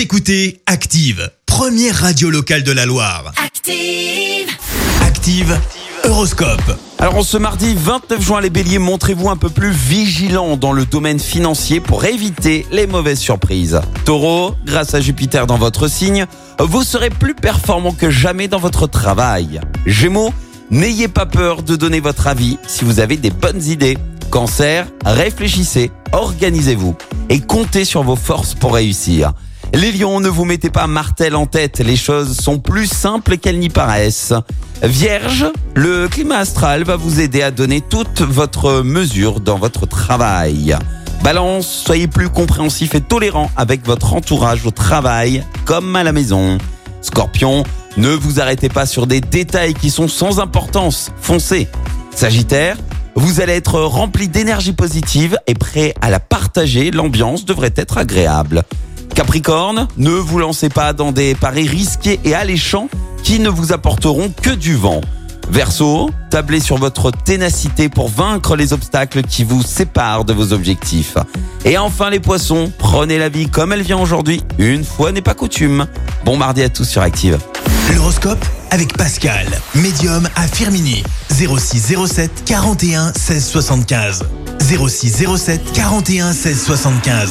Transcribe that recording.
Vous écoutez Active, première radio locale de la Loire. Active. Active, Horoscope. Alors en ce mardi 29 juin, les béliers, montrez-vous un peu plus vigilants dans le domaine financier pour éviter les mauvaises surprises. Taureau, grâce à Jupiter dans votre signe, vous serez plus performant que jamais dans votre travail. Gémeaux, n'ayez pas peur de donner votre avis si vous avez des bonnes idées. Cancer, réfléchissez, organisez-vous et comptez sur vos forces pour réussir. Les lions, ne vous mettez pas martel en tête, les choses sont plus simples qu'elles n'y paraissent. Vierge, le climat astral va vous aider à donner toute votre mesure dans votre travail. Balance, soyez plus compréhensif et tolérant avec votre entourage au travail comme à la maison. Scorpion, ne vous arrêtez pas sur des détails qui sont sans importance, foncez. Sagittaire, vous allez être rempli d'énergie positive et prêt à la partager, l'ambiance devrait être agréable. Capricorne, ne vous lancez pas dans des paris risqués et alléchants qui ne vous apporteront que du vent. Verseau, tablez sur votre ténacité pour vaincre les obstacles qui vous séparent de vos objectifs. Et enfin les poissons, prenez la vie comme elle vient aujourd'hui, une fois n'est pas coutume. Bon mardi à tous sur Active. L'horoscope avec Pascal, médium à Firmini. 06 07 41 16 75. 06 07 41 16 75.